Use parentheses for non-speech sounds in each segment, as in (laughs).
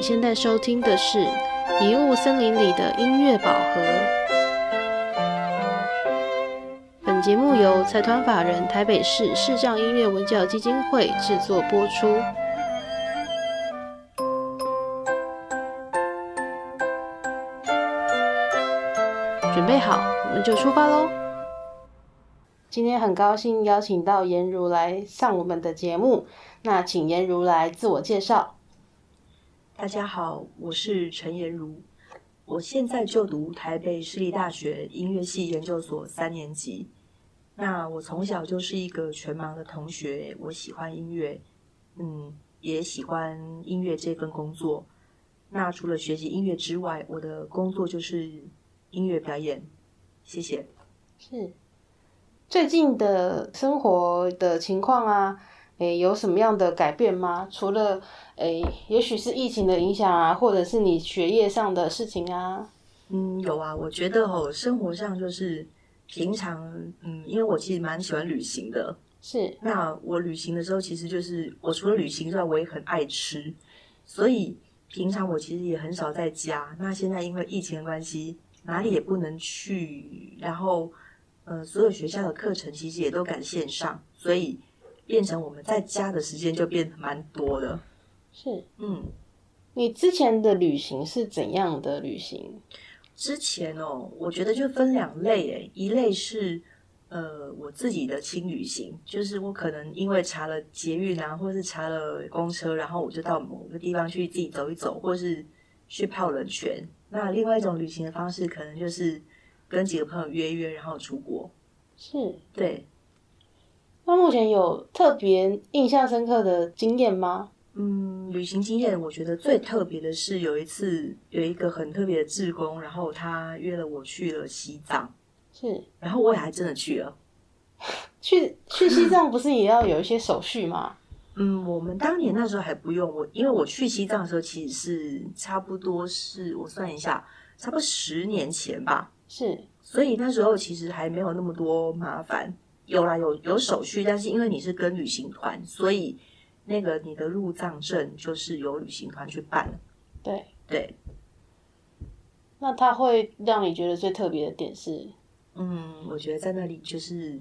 你现在收听的是《迷雾森林里的音乐宝盒》。本节目由财团法人台北市视障音乐文教基金会制作播出。准备好，我们就出发喽！今天很高兴邀请到颜如来上我们的节目，那请颜如来自我介绍。大家好，我是陈妍如，我现在就读台北市立大学音乐系研究所三年级。那我从小就是一个全盲的同学，我喜欢音乐，嗯，也喜欢音乐这份工作。那除了学习音乐之外，我的工作就是音乐表演。谢谢。是最近的生活的情况啊，诶，有什么样的改变吗？除了诶，也许是疫情的影响啊，或者是你学业上的事情啊。嗯，有啊，我觉得哦，生活上就是平常，嗯，因为我其实蛮喜欢旅行的。是，那我旅行的时候，其实就是我除了旅行之外，我也很爱吃，所以平常我其实也很少在家。那现在因为疫情的关系，哪里也不能去，然后呃，所有学校的课程其实也都改线上，所以变成我们在家的时间就变得蛮多的。是嗯，你之前的旅行是怎样的旅行？之前哦，我觉得就分两类，诶，一类是呃我自己的轻旅行，就是我可能因为查了捷运啊，或是查了公车，然后我就到某个地方去自己走一走，或是去泡冷泉。那另外一种旅行的方式，可能就是跟几个朋友约约，然后出国。是，对，那目前有特别印象深刻的经验吗？嗯，旅行经验，我觉得最特别的是有一次有一个很特别的志工，然后他约了我去了西藏，是然后我也还真的去了。(laughs) 去去西藏不是也要有一些手续吗？(laughs) 嗯，我们当年那时候还不用我，因为我去西藏的时候其实是差不多是我算一下，差不多十年前吧，是所以那时候其实还没有那么多麻烦。有啦，有有手续，但是因为你是跟旅行团，所以那个你的入藏证就是由旅行团去办。对。对，那他会让你觉得最特别的点是，嗯，我觉得在那里就是，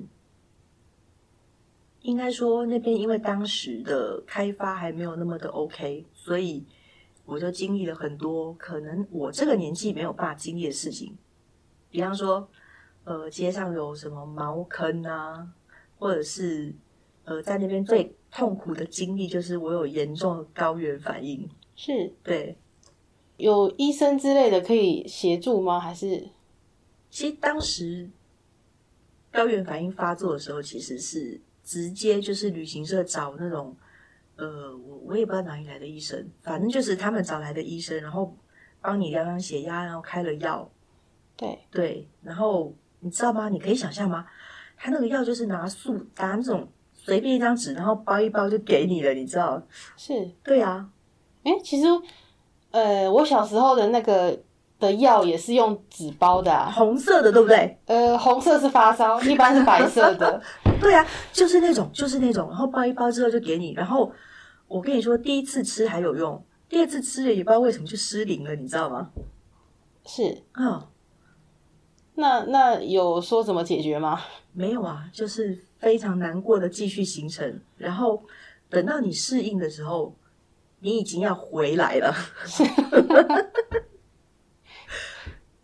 应该说那边因为当时的开发还没有那么的 OK，所以我就经历了很多可能我这个年纪没有办法经历的事情，比方说，呃，街上有什么茅坑啊，或者是呃，在那边最痛苦的经历就是我有严重的高原反应，是。对，有医生之类的可以协助吗？还是？其实当时高原反应发作的时候，其实是直接就是旅行社找那种，呃，我我也不知道哪里来的医生，反正就是他们找来的医生，然后帮你量量血压，然后开了药，对。对，然后你知道吗？你可以想象吗？他那个药就是拿素拿那种随便一张纸，然后包一包就给你了，你知道？是？对啊，哎、其实呃，我小时候的那个的药也是用纸包的啊，红色的，对不对？呃，红色是发烧，一般是白色的。(laughs) 对啊，就是那种，就是那种，然后包一包之后就给你，然后我跟你说，第一次吃还有用，第二次吃了也不知道为什么就失灵了，你知道吗？是，啊、那那有说怎么解决吗？没有啊，就是非常难过的继续行程，然后等到你适应的时候，你已经要回来了。(laughs)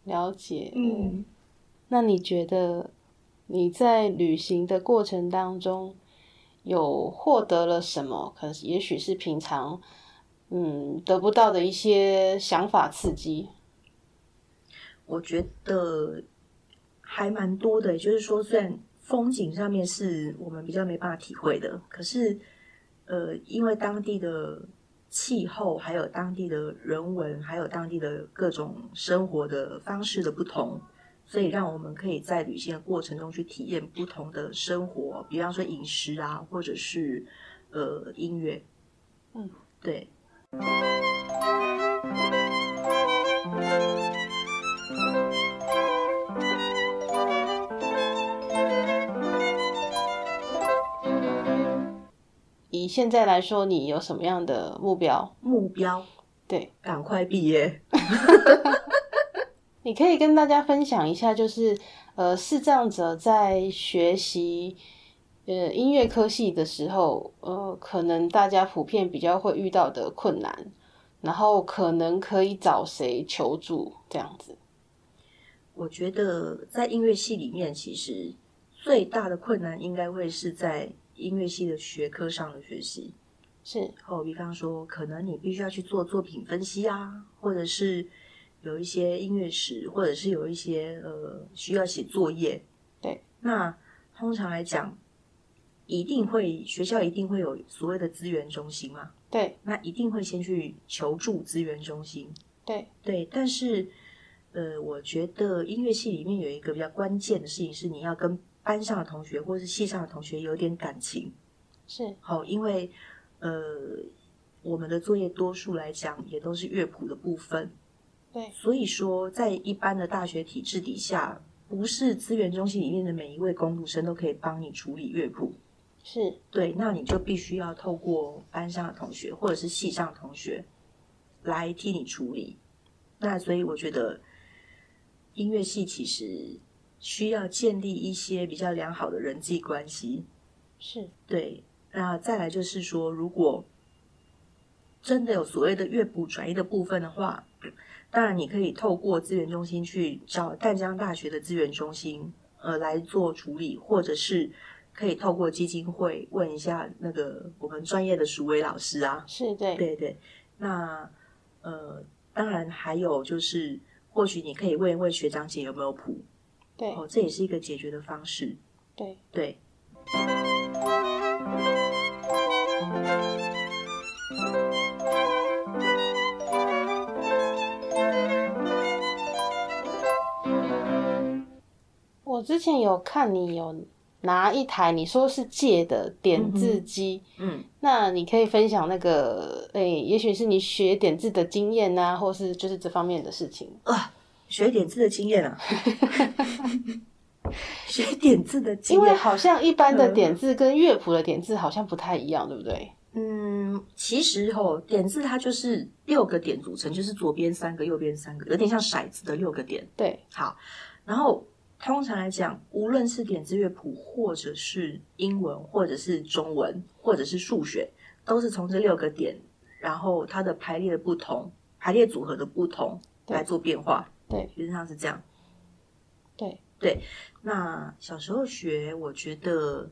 了解。嗯，那你觉得你在旅行的过程当中有获得了什么？可能也许是平常嗯得不到的一些想法刺激。我觉得还蛮多的，也就是说，虽然风景上面是我们比较没办法体会的，可是呃，因为当地的气候，还有当地的人文，还有当地的各种生活的方式的不同，所以让我们可以在旅行的过程中去体验不同的生活，比方说饮食啊，或者是呃音乐，嗯，对。以现在来说，你有什么样的目标？目标，对，赶快毕业。(laughs) (laughs) 你可以跟大家分享一下，就是呃，视障者在学习呃音乐科系的时候，呃，可能大家普遍比较会遇到的困难，然后可能可以找谁求助这样子。我觉得在音乐系里面，其实最大的困难应该会是在音乐系的学科上的学习。是，哦，比方说，可能你必须要去做作品分析啊，或者是。有一些音乐史，或者是有一些呃需要写作业。对，那通常来讲，一定会学校一定会有所谓的资源中心嘛？对，那一定会先去求助资源中心。对对，但是呃，我觉得音乐系里面有一个比较关键的事情是，你要跟班上的同学或者是系上的同学有点感情。是，好，因为呃，我们的作业多数来讲也都是乐谱的部分。对，所以说，在一般的大学体制底下，不是资源中心里面的每一位工读生都可以帮你处理乐谱。是对，那你就必须要透过班上的同学或者是系上的同学来替你处理。那所以我觉得音乐系其实需要建立一些比较良好的人际关系。是对，那再来就是说，如果真的有所谓的乐谱转移的部分的话。(clears throat) 当然，你可以透过资源中心去找淡江大学的资源中心，呃，来做处理，或者是可以透过基金会问一下那个我们专业的鼠伟老师啊。是，对，对对。那呃，当然还有就是，或许你可以问一问学长姐有没有谱，对，哦，这也是一个解决的方式。对对。我之前有看你有拿一台，你说是借的点字机，嗯，那你可以分享那个，哎，也许是你学点字的经验呐，或是就是这方面的事情啊，学点字的经验啊，(laughs) 学点字的经验，因为好像一般的点字跟乐谱的点字好像不太一样，对不对？嗯，其实吼，点字它就是六个点组成，就是左边三个，右边三个，有点像骰子的六个点。对，好，然后。通常来讲，无论是点字乐谱，或者是英文，或者是中文，或者是数学，都是从这六个点，然后它的排列的不同，排列组合的不同来做变化。对，原则上是这样。对对，那小时候学，我觉得，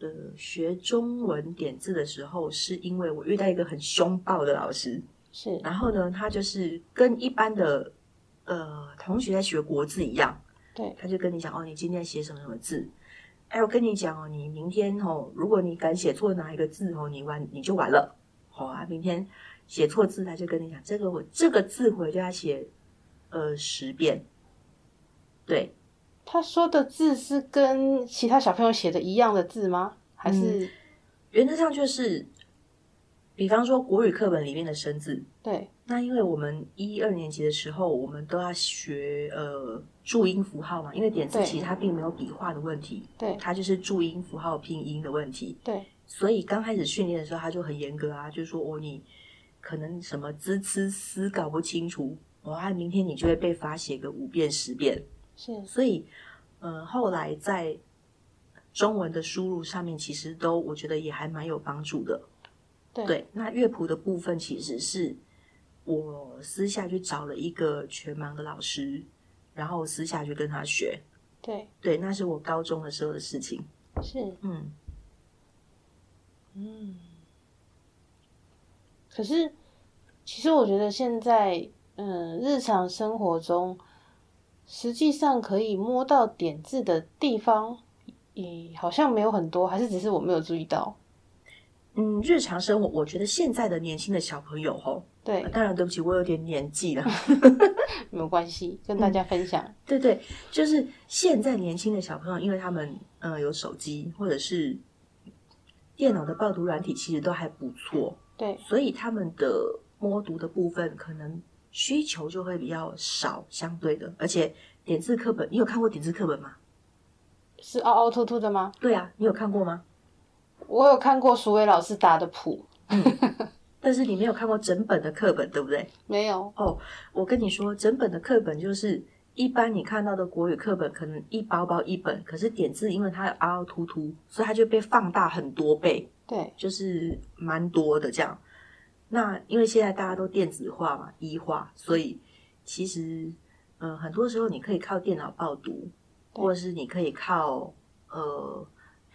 呃，学中文点字的时候，是因为我遇到一个很凶暴的老师，是，然后呢，他就是跟一般的呃同学在学国字一样。对，他就跟你讲哦，你今天写什么什么字？哎，我跟你讲哦，你明天哦，如果你敢写错哪一个字哦，你完你就完了。好啊，明天写错字，他就跟你讲这个我这个字回家写呃十遍。对，他说的字是跟其他小朋友写的一样的字吗？还是原则上就是，比方说国语课本里面的生字。对，那因为我们一二年级的时候，我们都要学呃。注音符号嘛，因为点字其实它并没有笔画的问题，对，它就是注音符号拼音的问题，对。所以刚开始训练的时候，他就很严格啊，就说哦，你可能什么滋呲思搞不清楚，哇，明天你就会被罚写个五遍十遍。是，所以呃，后来在中文的输入上面，其实都我觉得也还蛮有帮助的。对，那乐谱的部分，其实是我私下去找了一个全盲的老师。然后私下去跟他学，对对，那是我高中的时候的事情。是，嗯嗯。可是，其实我觉得现在，嗯，日常生活中，实际上可以摸到点字的地方，也好像没有很多，还是只是我没有注意到。嗯，日常生活，我觉得现在的年轻的小朋友，吼，对，当然对不起，我有点年纪了 (laughs) (laughs) 没有关系，跟大家分享。对对，就是现在年轻的小朋友，因为他们呃有手机或者是电脑的报读软体，其实都还不错，对，所以他们的摸读的部分可能需求就会比较少，相对的，而且点字课本，你有看过点字课本吗？是凹凹凸凸的吗？对啊，你有看过吗？我有看过苏伟老师打的谱，(laughs) 但是你没有看过整本的课本，对不对？没有哦。我跟你说，整本的课本就是一般你看到的国语课本，可能一包包一本，可是点字因为它有凹凹凸凸，所以它就被放大很多倍。对，就是蛮多的这样。那因为现在大家都电子化嘛，一化，所以其实呃很多时候你可以靠电脑报读，或者是你可以靠呃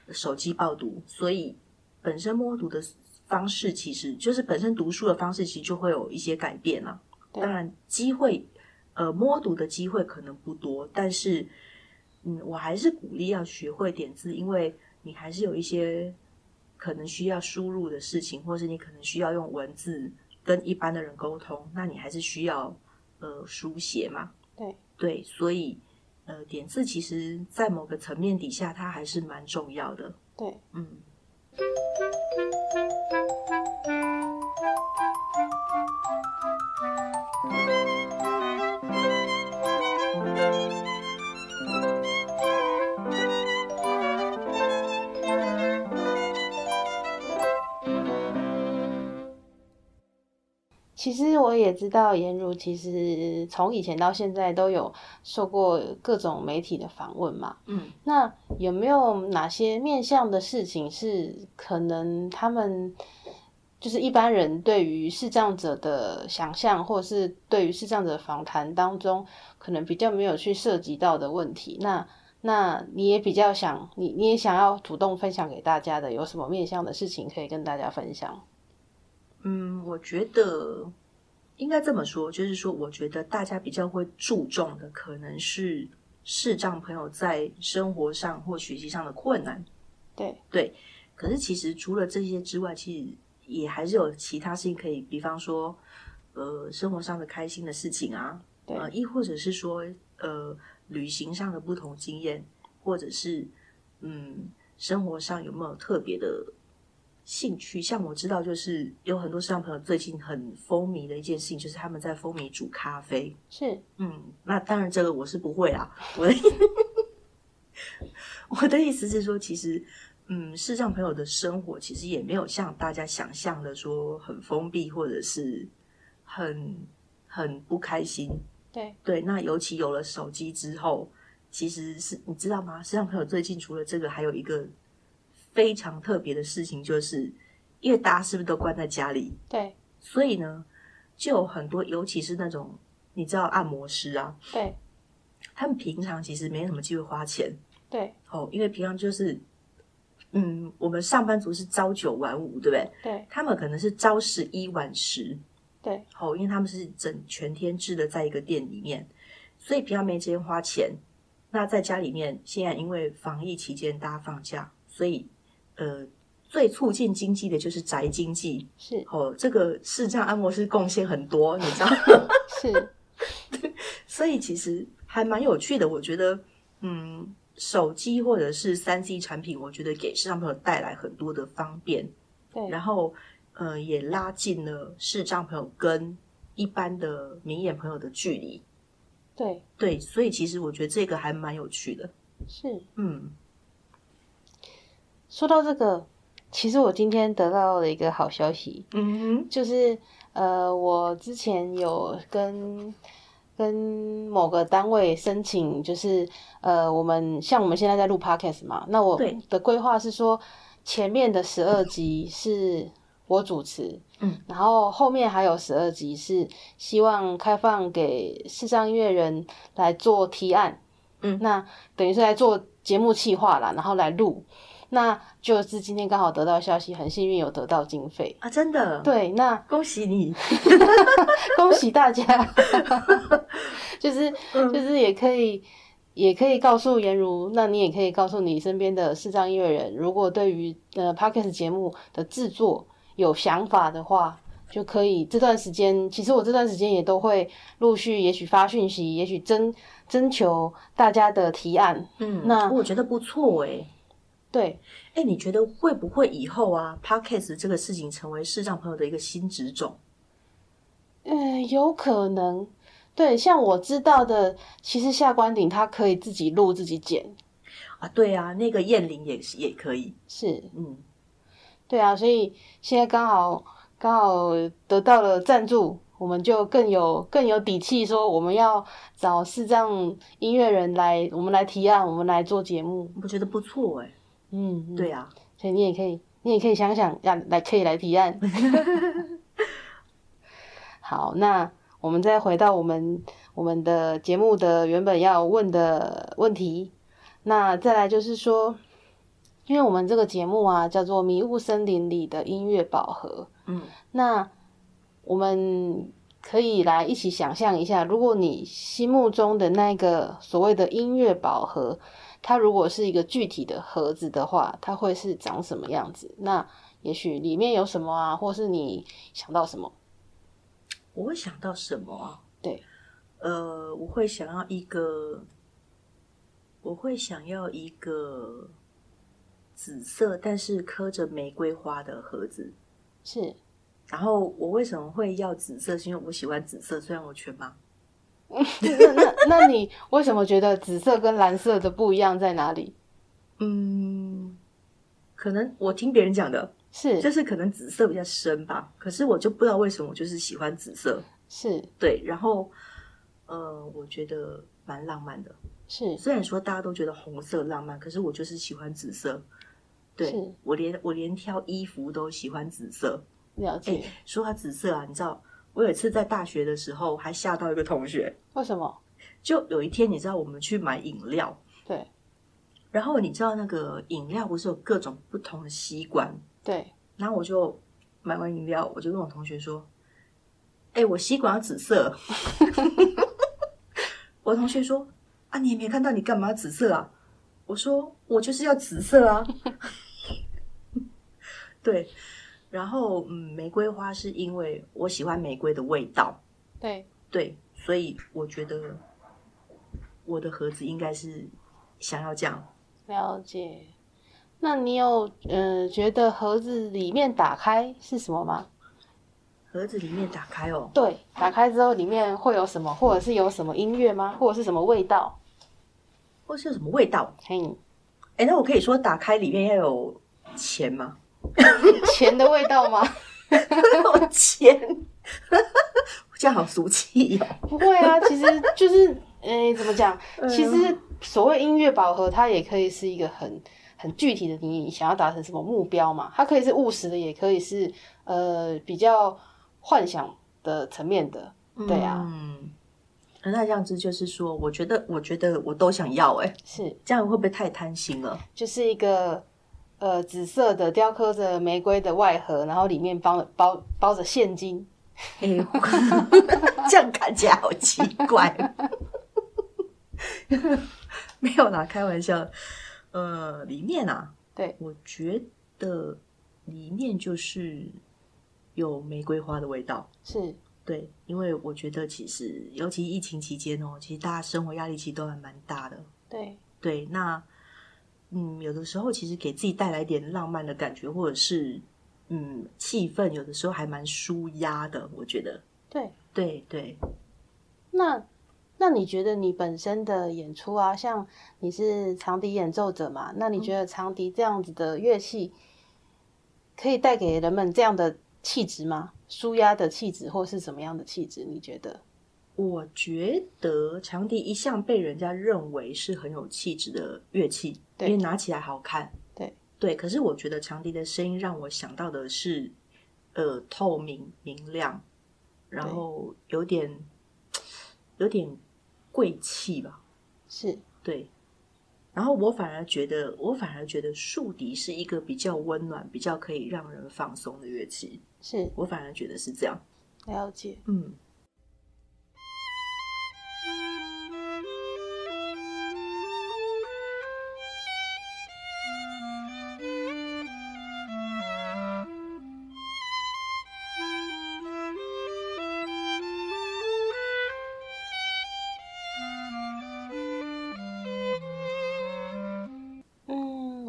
手机报读，所以本身摸读的。方式其实就是本身读书的方式，其实就会有一些改变了。当然，机会呃摸读的机会可能不多，但是嗯，我还是鼓励要学会点字，因为你还是有一些可能需要输入的事情，或是你可能需要用文字跟一般的人沟通，那你还是需要呃书写嘛。对对，所以呃点字其实在某个层面底下，它还是蛮重要的。对，嗯。其实我也知道，颜如其实从以前到现在都有受过各种媒体的访问嘛。嗯，那有没有哪些面向的事情是可能他们就是一般人对于视障者的想象，或者是对于视障者访谈当中可能比较没有去涉及到的问题？那那你也比较想，你你也想要主动分享给大家的，有什么面向的事情可以跟大家分享？嗯，我觉得应该这么说，就是说，我觉得大家比较会注重的，可能是视障朋友在生活上或学习上的困难。对对，可是其实除了这些之外，其实也还是有其他事情可以，比方说，呃，生活上的开心的事情啊，呃，亦或者是说，呃，旅行上的不同经验，或者是嗯，生活上有没有特别的。兴趣像我知道，就是有很多视障朋友最近很风靡的一件事情，就是他们在风靡煮咖啡。是，嗯，那当然这个我是不会啊。我的 (laughs) 我的意思是说，其实，嗯，视障朋友的生活其实也没有像大家想象的说很封闭，或者是很很不开心。对对，那尤其有了手机之后，其实是你知道吗？视障朋友最近除了这个，还有一个。非常特别的事情，就是因为大家是不是都关在家里？对，所以呢，就有很多，尤其是那种你知道按摩师啊，对，他们平常其实没什么机会花钱，对，哦，因为平常就是，嗯，我们上班族是朝九晚五，对不对？对，他们可能是朝十一晚十，对，哦，因为他们是整全天制的在一个店里面，所以平常没时间花钱。那在家里面，现在因为防疫期间大家放假，所以。呃，最促进经济的就是宅经济，是哦。这个视障按摩师贡献很多，你知道？(laughs) 是，(laughs) 所以其实还蛮有趣的。我觉得，嗯，手机或者是三 C 产品，我觉得给视障朋友带来很多的方便。对，然后，呃，也拉近了视障朋友跟一般的明眼朋友的距离。对，对，所以其实我觉得这个还蛮有趣的。是，嗯。说到这个，其实我今天得到了一个好消息，嗯哼，就是呃，我之前有跟跟某个单位申请，就是呃，我们像我们现在在录 podcast 嘛，那我的规划是说，前面的十二集是我主持，嗯，然后后面还有十二集是希望开放给视障音乐人来做提案，嗯，那等于是来做节目企划啦，然后来录。那就是今天刚好得到消息，很幸运有得到经费啊！真的，对，那 (laughs) 恭喜你，(laughs) (laughs) 恭喜大家，就是就是也可以也可以告诉颜如，那你也可以告诉你身边的视障音乐人，如果对于呃 podcast 节目的制作有想法的话，就可以这段时间，其实我这段时间也都会陆续，也许发讯息，也许征征求大家的提案，嗯，那我觉得不错诶。对，哎，你觉得会不会以后啊，podcast 这个事情成为视障朋友的一个新职种？嗯，有可能。对，像我知道的，其实下关顶他可以自己录自己剪啊。对啊，那个燕玲也是也可以。是，嗯，对啊，所以现在刚好刚好得到了赞助，我们就更有更有底气说我们要找视障音乐人来，我们来提案，我们来做节目。我觉得不错哎、嗯，嗯对啊，所以你也可以，你也可以想想，要来可以来提案。(laughs) 好，那我们再回到我们我们的节目的原本要问的问题。那再来就是说，因为我们这个节目啊叫做《迷雾森林里的音乐宝盒》，嗯，那我们可以来一起想象一下，如果你心目中的那个所谓的音乐宝盒，它如果是一个具体的盒子的话，它会是长什么样子？那也许里面有什么啊，或是你想到什么？我会想到什么啊？对，呃，我会想要一个，我会想要一个紫色但是刻着玫瑰花的盒子。是然后我为什么会要紫色？是因为我喜欢紫色，虽然我全盲。那那那你为什么觉得紫色跟蓝色的不一样在哪里？嗯，可能我听别人讲的，是就是可能紫色比较深吧。可是我就不知道为什么，我就是喜欢紫色。是对，然后呃，我觉得蛮浪漫的。是虽然说大家都觉得红色浪漫，可是我就是喜欢紫色。对我连我连挑衣服都喜欢紫色。哎、了解。说到紫色啊，你知道我有一次在大学的时候还吓到一个同学，为什么？就有一天你知道我们去买饮料，对然后你知道那个饮料不是有各种不同的吸管，对，然后我就买完饮料，我就跟我同学说：“哎、我吸管要紫色。(laughs) ”我同学说：“啊，你也没看到，你干嘛要紫色啊？”我说：“我就是要紫色啊。(laughs) ”对，然后嗯，玫瑰花是因为我喜欢玫瑰的味道，对，对，所以我觉得我的盒子应该是想要这样。了解。那你有呃觉得盒子里面打开是什么吗？盒子里面打开哦，对，打开之后里面会有什么，或者是有什么音乐吗？或者是什么味道？或是有什么味道？嘿，哎，那我可以说打开里面要有钱吗？(laughs) 钱的味道吗？有钱，这样好俗气哦。不会啊，其实就是，诶、怎么讲？嗯其实所谓音乐饱和，它也可以是一个很很具体的，你想要达成什么目标嘛？它可以是务实的，也可以是呃比较幻想的层面的。对啊，嗯，那这样子就是说，我觉得，我觉得我都想要，哎，是，这样会不会太贪心了？就是一个呃紫色的雕刻着玫瑰的外盒，然后里面包包包着现金。哎，(laughs) (laughs) 这样看起来好奇怪。(laughs) 没有啦，开玩笑。呃，里面啊，对，我觉得里面就是有玫瑰花的味道。是，对，因为我觉得其实，尤其疫情期间哦，其实大家生活压力其实都还蛮大的。对，对，那嗯，有的时候其实给自己带来一点浪漫的感觉，或者是嗯气氛，有的时候还蛮舒压的。我觉得，对。对对，那那你觉得你本身的演出啊，像你是长笛演奏者嘛？那你觉得长笛这样子的乐器，可以带给人们这样的气质吗？舒压的气质，或是什么样的气质？你觉得？我觉得长笛一向被人家认为是很有气质的乐器，对因为拿起来好看。对对，可是我觉得长笛的声音让我想到的是，呃，透明明亮，然后有点有点贵气吧。是对，然后我反而觉得，我反而觉得竖笛是一个比较温暖、比较可以让人放松的乐器。是我反而觉得是这样。了解。嗯，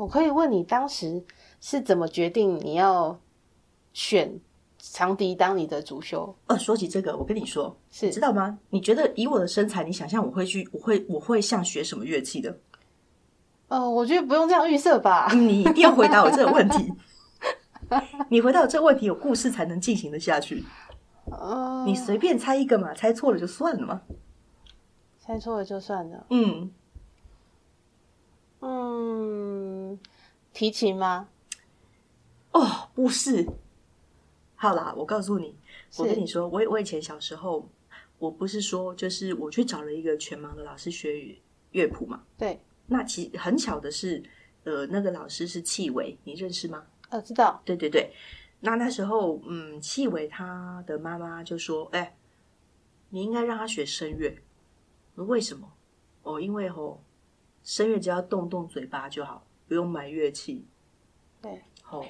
我可以问你当时是怎么决定你要选长笛当你的主修？呃，说起这个，我跟你说，是知道吗？你觉得以我的身材，你想象我会去，我会我会像学什么乐器的？呃，(laughs) 我觉得不用这样预设吧。你一定要回答我这个问题。(laughs) 你回答我这个问题有故事才能进行的下去。呃，你随便猜一个嘛，猜错了就算了嘛。猜错了就算了。嗯，嗯，提琴吗？哦，不是。好啦，我告诉你，我跟你说，我我以前小时候，我不是说就是我去找了一个全盲的老师学乐乐谱嘛。对，那其实很巧的是，呃，那个老师是戚伟，你认识吗？呃，知道。对对对，那那时候，嗯，戚伟他的妈妈就说：“哎、你应该让他学声乐。”为什么？哦，因为吼，声乐只要动动嘴巴就好，不用买乐器。对，好、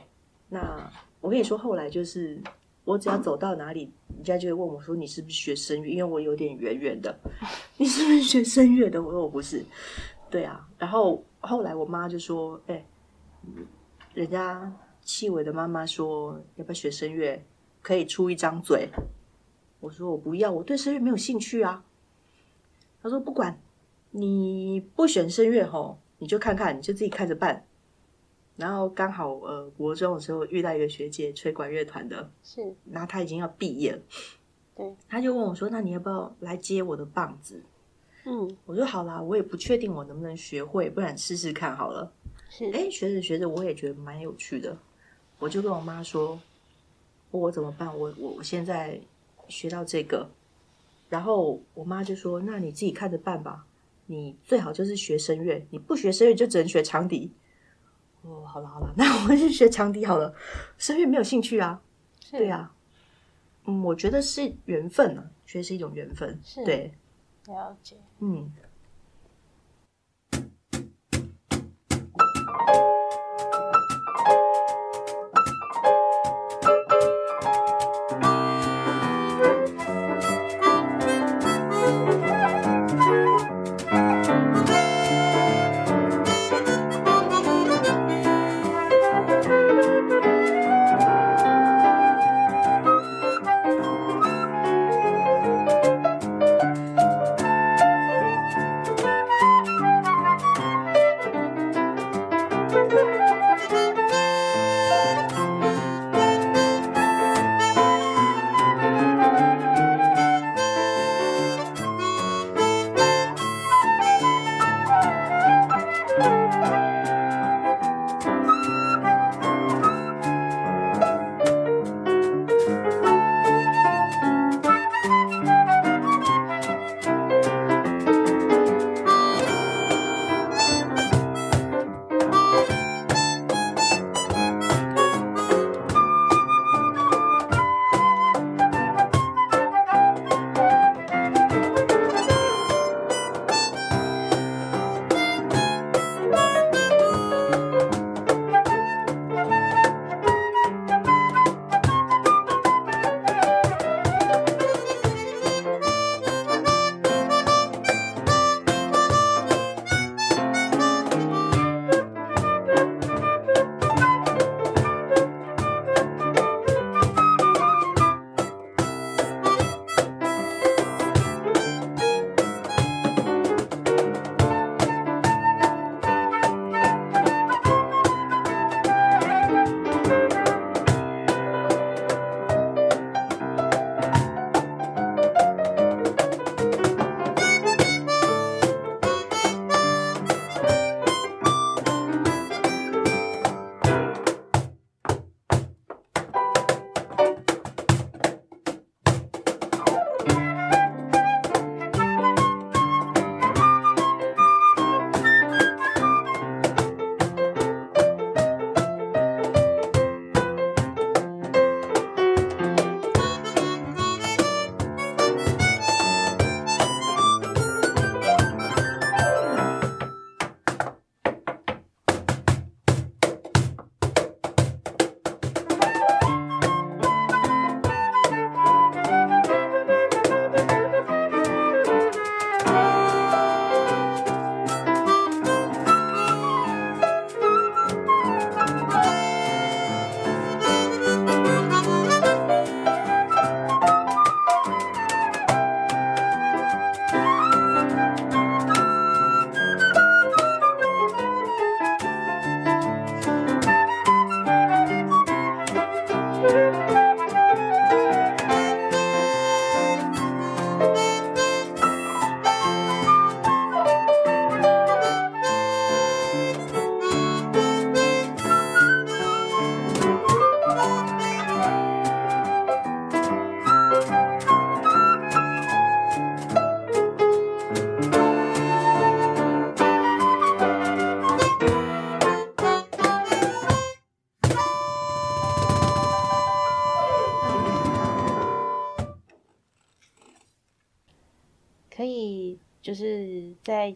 那我跟你说，后来就是我只要走到哪里，人家就会问我说：“你是不是学声乐？”因为我有点圆圆的，(laughs) 你是不是学声乐的？我说我不是。对啊，然后后来我妈就说：“哎、人家戚伟的妈妈说要不要学声乐，可以出一张嘴。”我说我不要，我对声乐没有兴趣啊。他说不管，你不选声乐吼，你就看看，你就自己看着办。然后刚好呃，国中的时候遇到一个学姐，吹管乐团的，是，然后她已经要毕业了，对，她就问我说：“那你要不要来接我的棒子嗯，？”我说：“好啦，我也不确定我能不能学会，不然试试看好了。”是，哎，学着学着，我也觉得蛮有趣的，我就跟我妈说：“我怎么办？我我我现在学到这个。”然后我妈就说：“那你自己看着办吧，你最好就是学声乐，你不学声乐就只能学长笛。”哦，好了好了，(laughs) 那我们去学长笛好了，声乐没有兴趣啊。对，啊，嗯，我觉得是缘分、啊，觉得是一种缘分。是对，了解。嗯。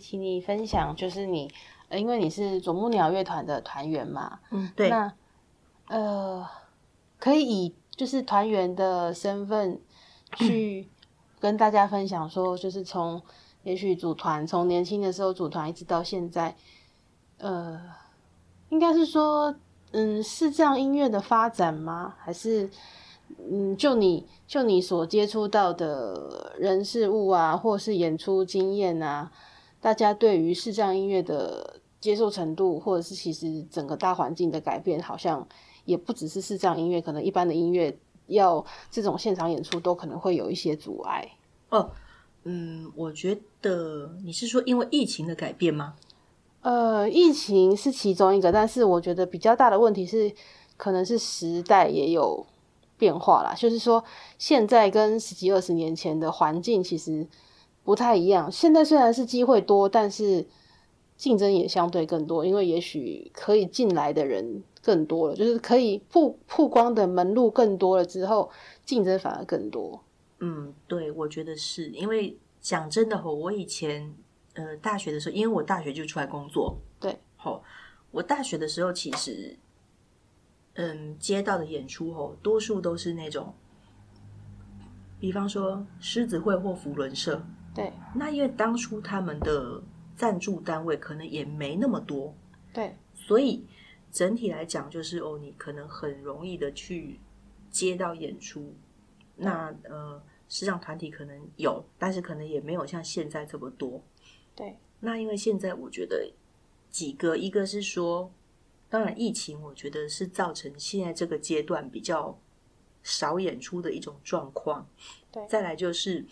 请你分享，就是你，呃因为你是啄木鸟乐团的团员嘛，嗯，对，那呃，可以以就是团员的身份 (clears throat) 去跟大家分享说，就是从也许组团从年轻的时候组团一直到现在，呃，应该是说，嗯，是这样音乐的发展吗？还是嗯，就你就你所接触到的人事物啊，或是演出经验啊，大家对于视障音乐的接受程度，或者是其实整个大环境的改变，好像也不只是视障音乐，可能一般的音乐要这种现场演出都可能会有一些阻碍。哦，嗯，我觉得你是说因为疫情的改变吗？呃，疫情是其中一个，但是我觉得比较大的问题是，可能是时代也有变化啦。就是说，现在跟十几二十年前的环境其实不太一样。现在虽然是机会多，但是竞争也相对更多，因为也许可以进来的人更多了，就是可以曝曝光的门路更多了之后，竞争反而更多。嗯，对，我觉得是因为讲真的吼，我以前呃大学的时候，因为我大学就出来工作，对，吼，我大学的时候其实，嗯，接到的演出吼，多数都是那种，比方说狮子会或福伦社，对那因为当初他们的赞助单位可能也没那么多，对所以整体来讲，就是哦，你可能很容易的去接到演出。那呃，时尚团体可能有，但是可能也没有像现在这么多。对那因为现在我觉得几个，一个是说，当然疫情，我觉得是造成现在这个阶段比较少演出的一种状况。对再来就是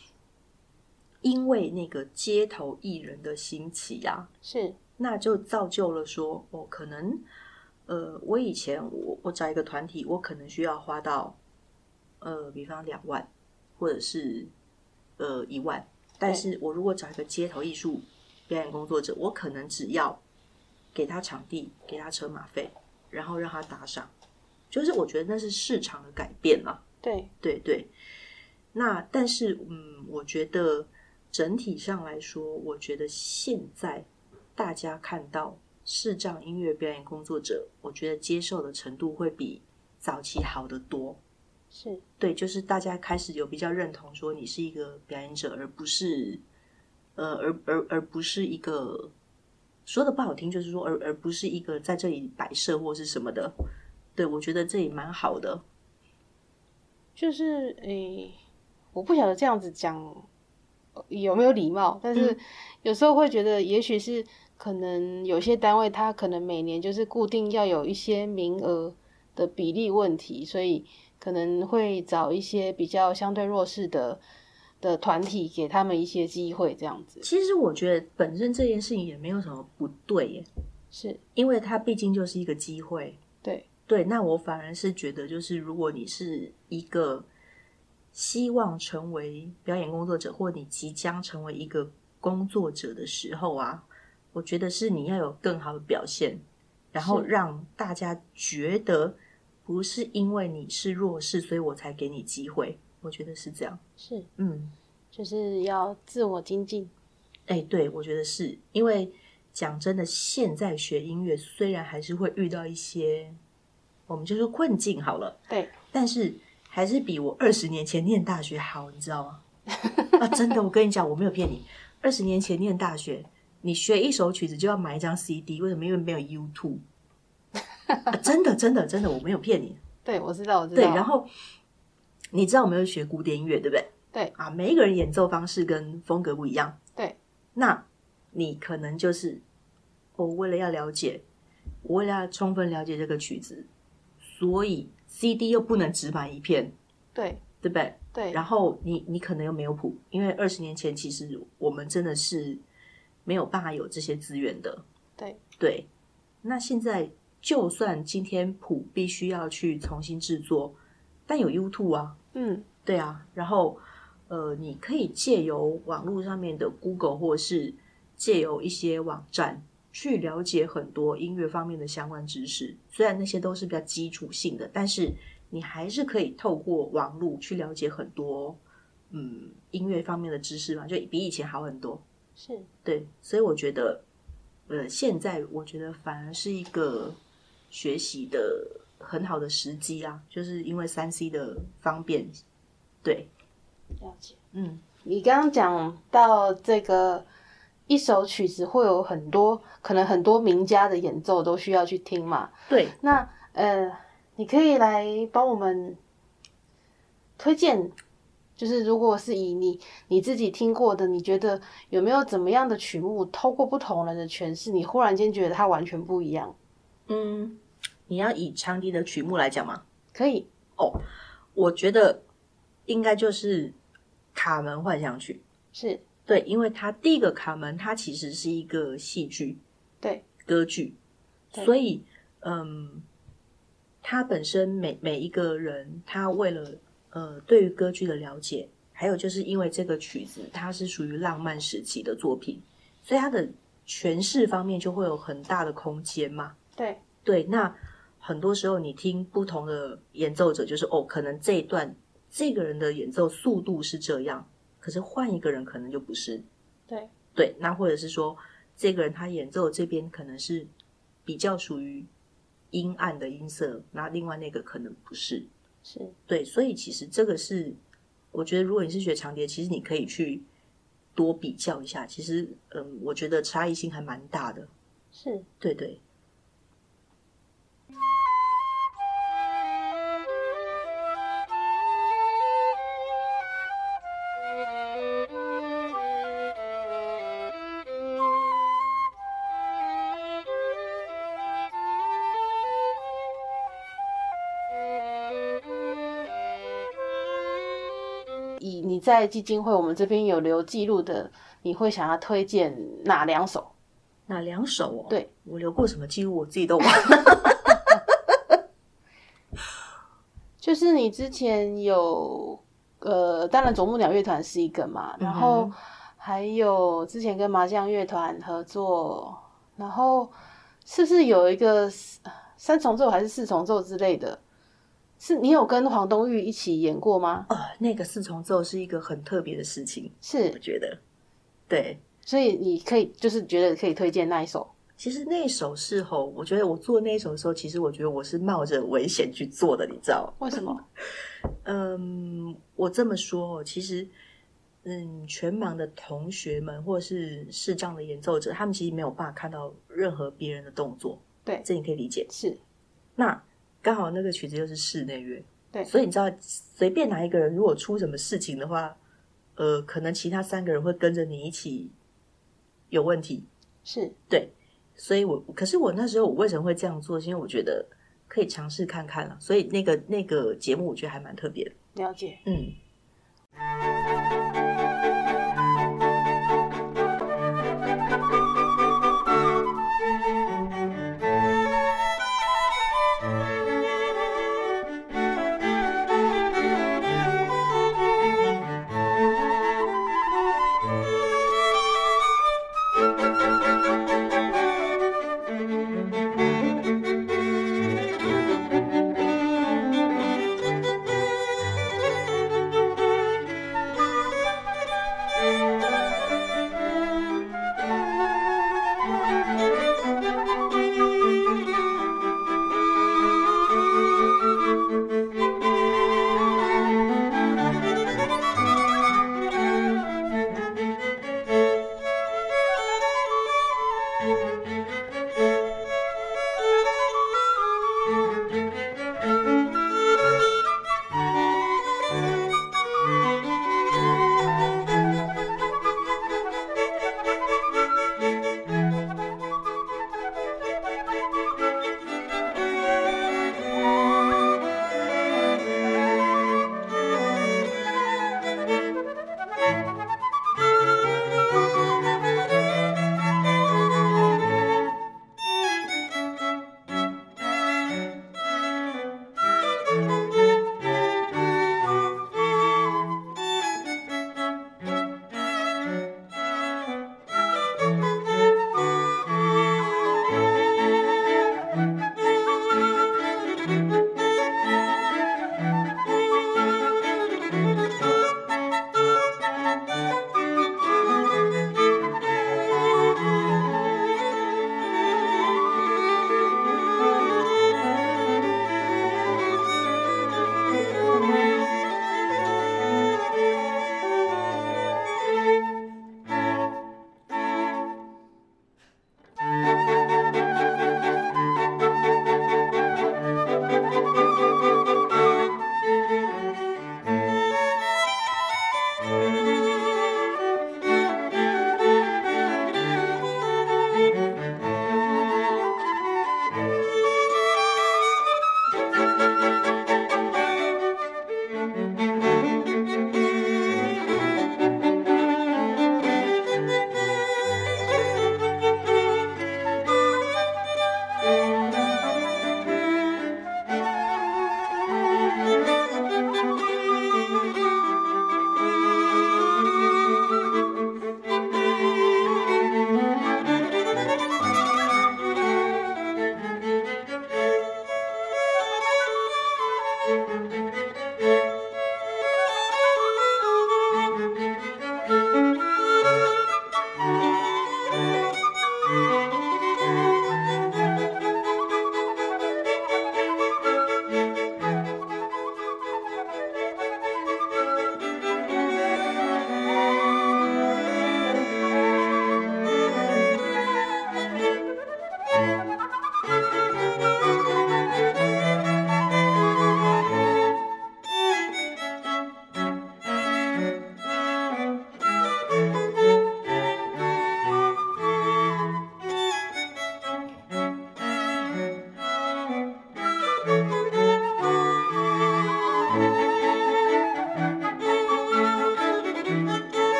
因为那个街头艺人的兴起啊，是，那就造就了说，哦，可能，呃，我以前我我找一个团体，我可能需要花到，呃，比方两万，或者是呃一万，但是我如果找一个街头艺术表演工作者，我可能只要给他场地，给他车马费，然后让他打赏，就是我觉得那是市场的改变嘛。对。对对，那但是嗯，我觉得整体上来说，我觉得现在大家看到视障音乐表演工作者，我觉得接受的程度会比早期好得多。是，对，就是大家开始有比较认同说你是一个表演者，而不是呃，而而而不是一个说的不好听，就是说而而不是一个在这里摆设或是什么的。对，我觉得这也蛮好的。就是诶、我不晓得这样子讲呃有没有礼貌，但是有时候会觉得，也许是可能有些单位它可能每年就是固定要有一些名额的比例问题，所以可能会找一些比较相对弱势的的团体，给他们一些机会，这样子。其实我觉得本身这件事情也没有什么不对耶，是。因为它毕竟就是一个机会。对。对，那我反而是觉得，就是如果你是一个希望成为表演工作者，或你即将成为一个工作者的时候啊，我觉得是你要有更好的表现，然后让大家觉得不是因为你是弱势，所以我才给你机会。我觉得是这样。是，嗯，就是要自我精进，哎，对，我觉得是。因为讲真的，现在学音乐虽然还是会遇到一些，我们就说困境好了，对。但是还是比我二十年前念大学好，你知道吗？啊，真的，我跟你讲，我没有骗你。二十年前念大学，你学一首曲子就要买一张 CD，为什么？因为没有 YouTube、啊。真的，真的，真的，我没有骗你。(laughs) 对，我知道，我知道，对，然后你知道我们有学古典音乐，对不对？对啊，每一个人演奏方式跟风格不一样。对那你可能就是我为了要了解，我为了要充分了解这个曲子，所以 CD 又不能只买一片，对对不对？对，然后你你可能又没有谱，因为二十年前其实我们真的是没有办法有这些资源的。对对，那现在就算今天谱必须要去重新制作，但有 YouTube 啊，嗯，对啊，然后呃，你可以借由网络上面的 Google 或是借由一些网站去了解很多音乐方面的相关知识。虽然那些都是比较基础性的，但是你还是可以透过网络去了解很多嗯音乐方面的知识嘛，就比以前好很多。是对，所以我觉得，呃，现在我觉得反而是一个学习的很好的时机啊，就是因为三 C 的方便，对，了解。嗯，你刚刚讲到这个一首曲子会有很多可能很多名家的演奏都需要去听嘛？对，那呃，你可以来帮我们推荐，就是如果是以你你自己听过的，你觉得有没有怎么样的曲目，透过不同人的诠释，你忽然间觉得它完全不一样？嗯，你要以长笛的曲目来讲吗？可以哦，我觉得应该就是《卡门幻想曲》。是对，因为它第一个卡门，它其实是一个戏剧，对，歌剧，所以嗯，他本身每每一个人，他为了呃对于歌剧的了解，还有就是因为这个曲子它是属于浪漫时期的作品，所以它的诠释方面就会有很大的空间嘛。对，对，那很多时候你听不同的演奏者，就是哦，可能这一段这个人的演奏速度是这样，可是换一个人可能就不是。对，对，那或者是说，这个人他演奏这边可能是比较属于阴暗的音色，那另外那个可能不是。是对，所以其实这个是，我觉得如果你是学长笛，其实你可以去多比较一下。其实，嗯，我觉得差异性还蛮大的。是，对对。在基金会我们这边有留记录的，你会想要推荐哪两首？哪两首哦？对我留过什么记录，我自己都忘了。(laughs) 就是你之前有呃，当然啄木鸟乐团是一个嘛，然后还有之前跟麻将乐团合作，然后是不是有一个呃三重奏还是四重奏之类的？是你有跟黄东玉一起演过吗？呃，那个四重奏是一个很特别的事情，是我是，觉得。对，所以你可以就是觉得可以推荐那一首，其实那一首是吼，我觉得我做那一首的时候，其实我觉得我是冒着危险去做的，你知道？为什么？(laughs) 嗯，我这么说哦，其实，嗯，全盲的同学们或者是视障的演奏者，他们其实没有办法看到任何别人的动作，对，这你可以理解。是那刚好那个曲子又是室内乐，对所以你知道，随便哪一个人如果出什么事情的话，呃，可能其他三个人会跟着你一起有问题。是，对，所以我可是我那时候我为什么会这样做？是因为我觉得可以尝试看看了，所以那个那个节目我觉得还蛮特别的。了解。嗯，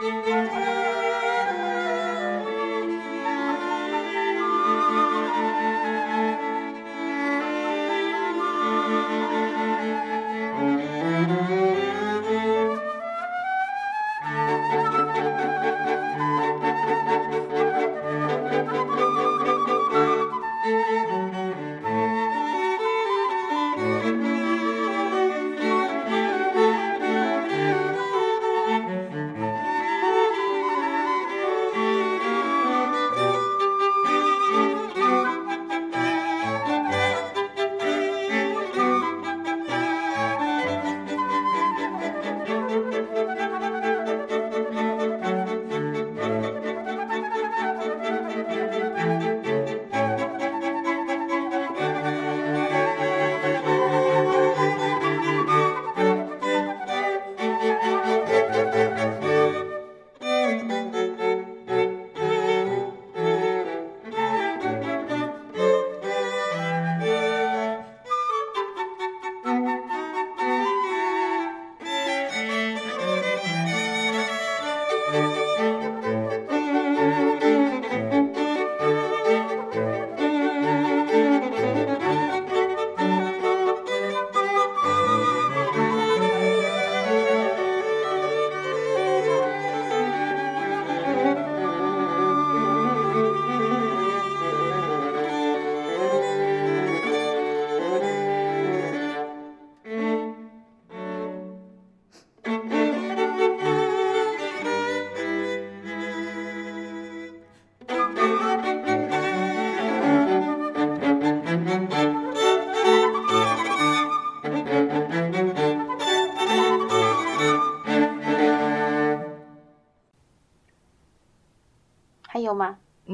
还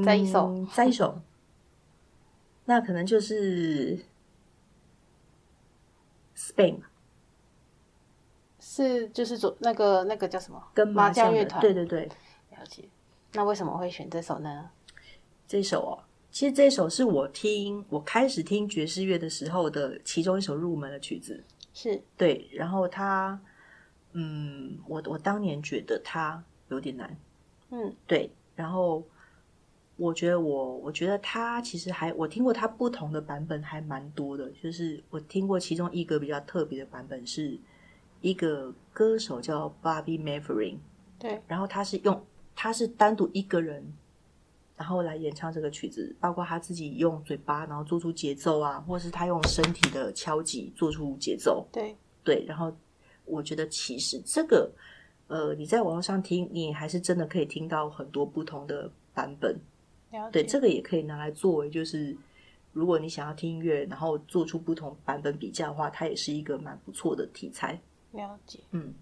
吗？再一首，嗯再一首，那可能就是 Spain 是就是左那个那个叫什么？跟麻将乐团。对对对，了解。那为什么会选这首呢？这首哦，其实这首是我听我开始听爵士乐的时候的其中一首入门的曲子。是对，然后它，嗯，我我当年觉得它有点难，嗯，对，然后我觉得我我觉得他其实还我听过他不同的版本还蛮多的，就是我听过其中一个比较特别的版本是一个歌手叫 Bobby Maverin，对，然后他是用他是单独一个人然后来演唱这个曲子，包括他自己用嘴巴，然后做出节奏啊，或是他用身体的敲击做出节奏。对对，然后我觉得其实这个，呃，你在网络上听，你还是真的可以听到很多不同的版本。对，这个也可以拿来作为，就是如果你想要听音乐，然后做出不同版本比较的话，它也是一个蛮不错的题材。了解，嗯。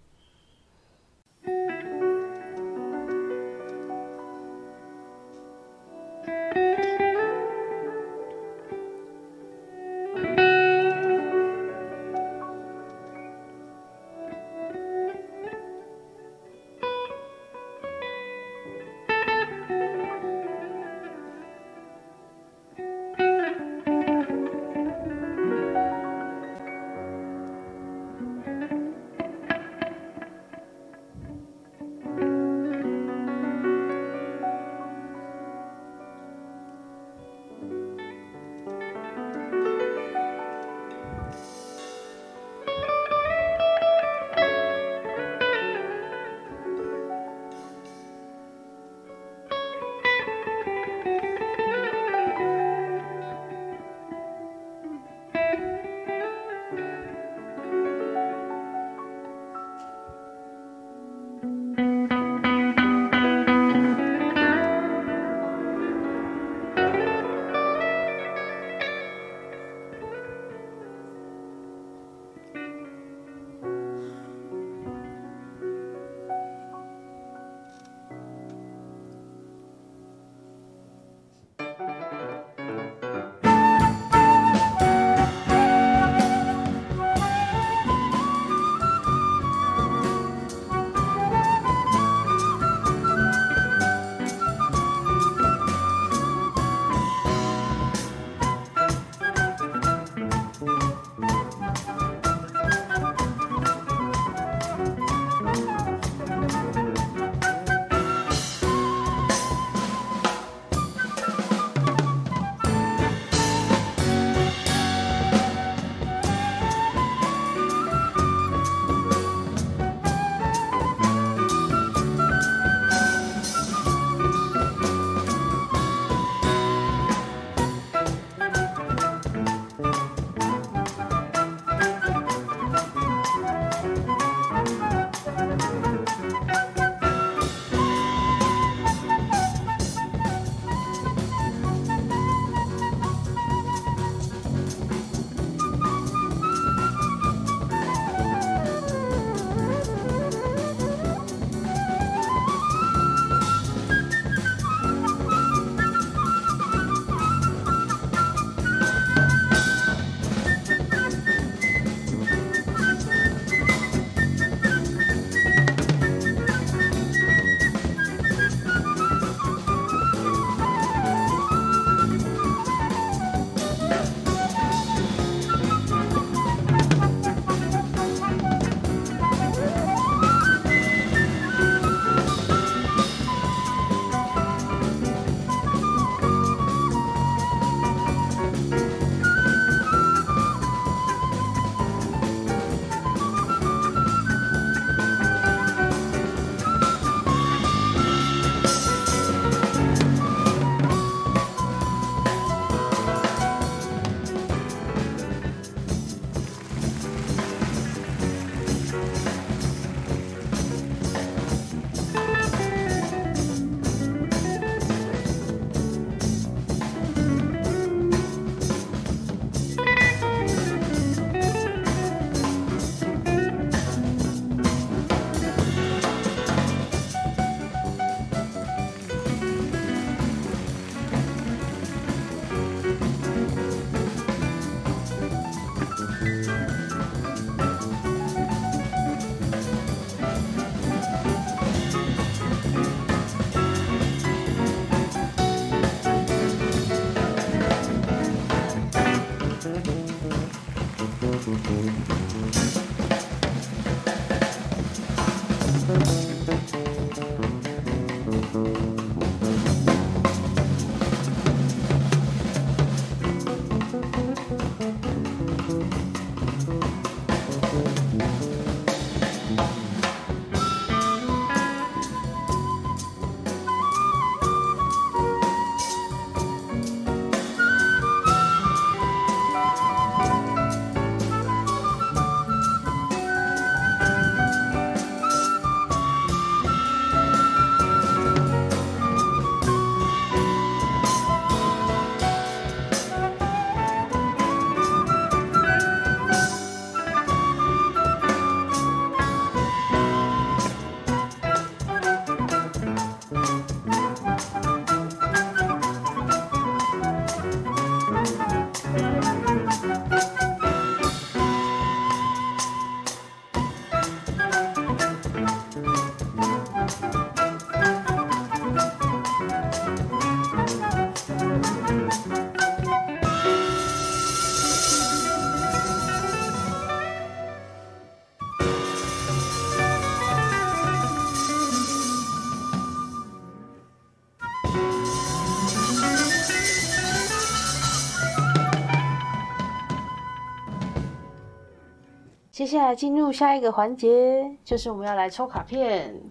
下来进入下一个环节，就是我们要来抽卡片。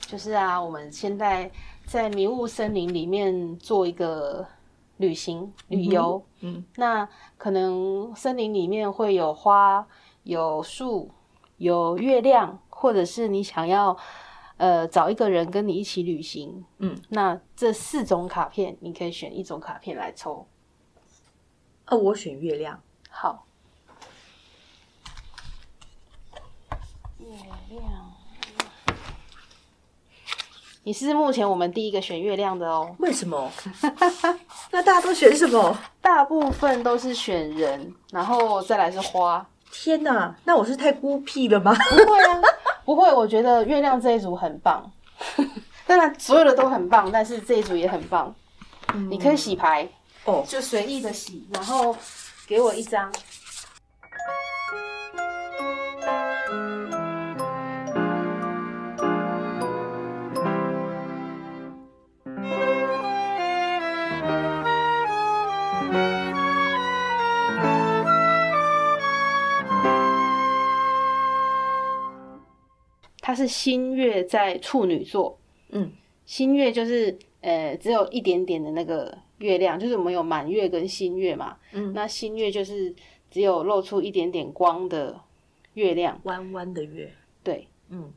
就是啊，我们现在在迷雾森林里面做一个旅行旅游。嗯那可能森林里面会有花、有树、有月亮，或者是你想要呃找一个人跟你一起旅行。嗯，那这四种卡片，你可以选一种卡片来抽。哦，我选月亮。好，你是目前我们第一个选月亮的哦。为什么？(laughs) 那大家都选什么？大部分都是选人，然后再来是花。天哪，那我是太孤僻了吗？不会啊，不会。我觉得月亮这一组很棒，(laughs) 当然所有的都很棒，但是这一组也很棒。你可以洗牌，哦，就随意的洗，然后给我一张。它是新月在处女座，嗯，新月就是呃只有一点点的那个月亮，就是我们有满月跟新月嘛，嗯。那新月就是只有露出一点点光的月亮，弯弯的月。对，嗯。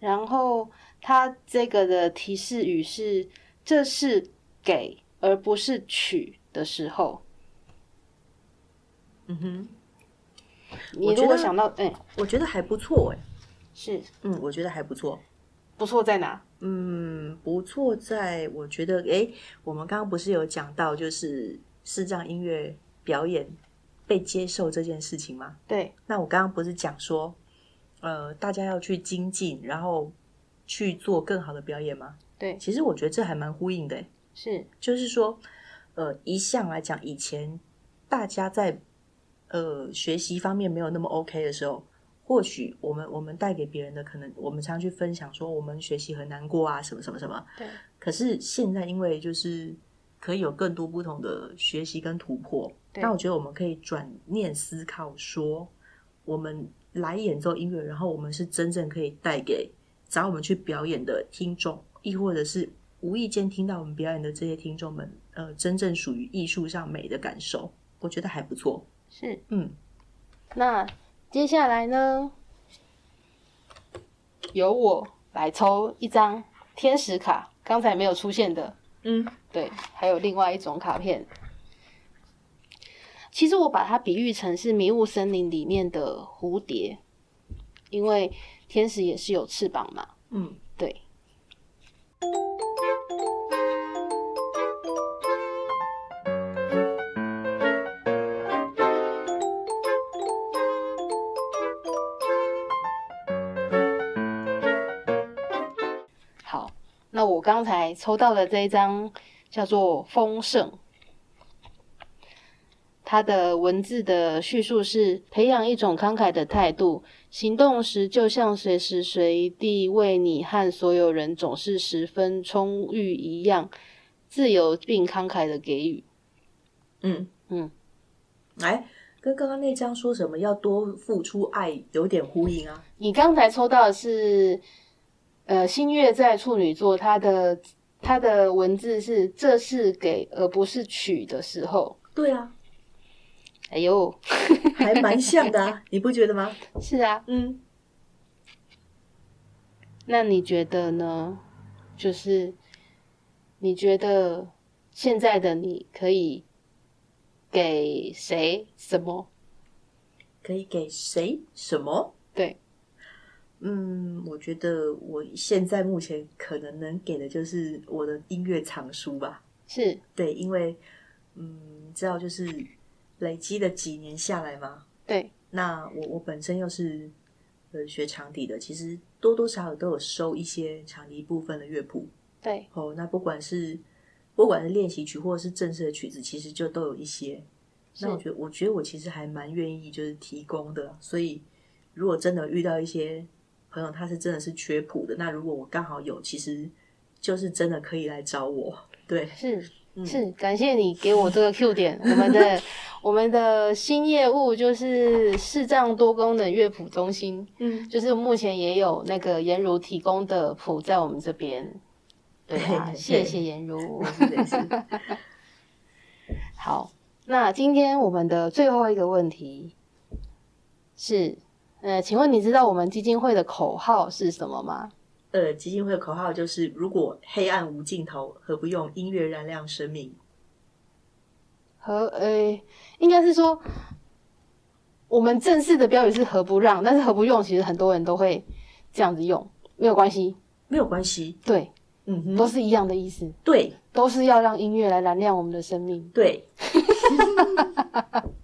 然后它这个的提示语是这是给而不是取的时候，嗯哼，你如果我觉得想到哎、我觉得还不错哎。是嗯，我觉得还不错。不错在哪？嗯，不错在，我觉得，诶，我们刚刚不是有讲到，就是视障音乐表演被接受这件事情吗？对那我刚刚不是讲说，呃，大家要去精进，然后去做更好的表演吗？对其实我觉得这还蛮呼应的，是就是说，呃，一向来讲，以前大家在呃学习方面没有那么 OK 的时候，或许我们我们带给别人的，可能我们常常去分享说我们学习很难过啊，什么什么什么。对可是现在因为就是可以有更多不同的学习跟突破，对那我觉得我们可以转念思考说，我们来演奏音乐，然后我们是真正可以带给找我们去表演的听众，亦或者是无意间听到我们表演的这些听众们，呃，真正属于艺术上美的感受，我觉得还不错。是。嗯，那接下来呢，由我来抽一张天使卡，刚才没有出现的，嗯，对，还有另外一种卡片。其实我把它比喻成是迷雾森林里面的蝴蝶，因为天使也是有翅膀嘛。嗯，对。我刚才抽到的这一张叫做丰盛，它的文字的叙述是培养一种慷慨的态度，行动时就像随时随地为你和所有人总是十分充裕一样，自由并慷慨的给予。嗯嗯，哎，跟刚刚那张说什么要多付出爱有点呼应啊。你刚才抽到的是，呃，新月在处女座，它的它的文字是这是给而不是取的时候。对啊，哎呦，还蛮像的啊，你不觉得吗？是啊，嗯，那你觉得呢？就是你觉得现在的你可以给谁什么？可以给谁什么？对，嗯，我觉得我现在目前可能能给的就是我的音乐藏书吧。是对，因为嗯，你知道就是累积了几年下来嘛，对，那我我本身又是呃学长笛的，其实多多少少都有收一些长笛部分的乐谱对，哦。那不管是不管是练习曲或者是正式的曲子，其实就都有一些。那我觉得，我觉得我其实还蛮愿意就是提供的。所以如果真的遇到一些朋友，他是真的是缺谱的，那如果我刚好有，其实就是真的可以来找我。对，是是，感谢你给我这个 Q 点，我们的 (laughs) 我们的新业务就是视障多功能乐谱中心，嗯，就是目前也有那个颜如提供的谱在我们这边。对啊，谢谢颜如。(laughs) 好，那今天我们的最后一个问题是，呃，请问你知道我们基金会的口号是什么吗？呃，基金会的口号就是“如果黑暗无尽头，何不用音乐燃亮生命？”和呃，应该是说，我们正式的标语是“何不让”，但是“何不用”其实很多人都会这样子用，没有关系，没有关系，对，嗯哼，都是一样的意思，对都是要让音乐来燃亮我们的生命。对。(laughs)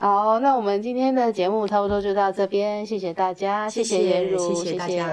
好，那我们今天的节目差不多就到这边，谢谢大家，谢谢颜如，谢谢大家。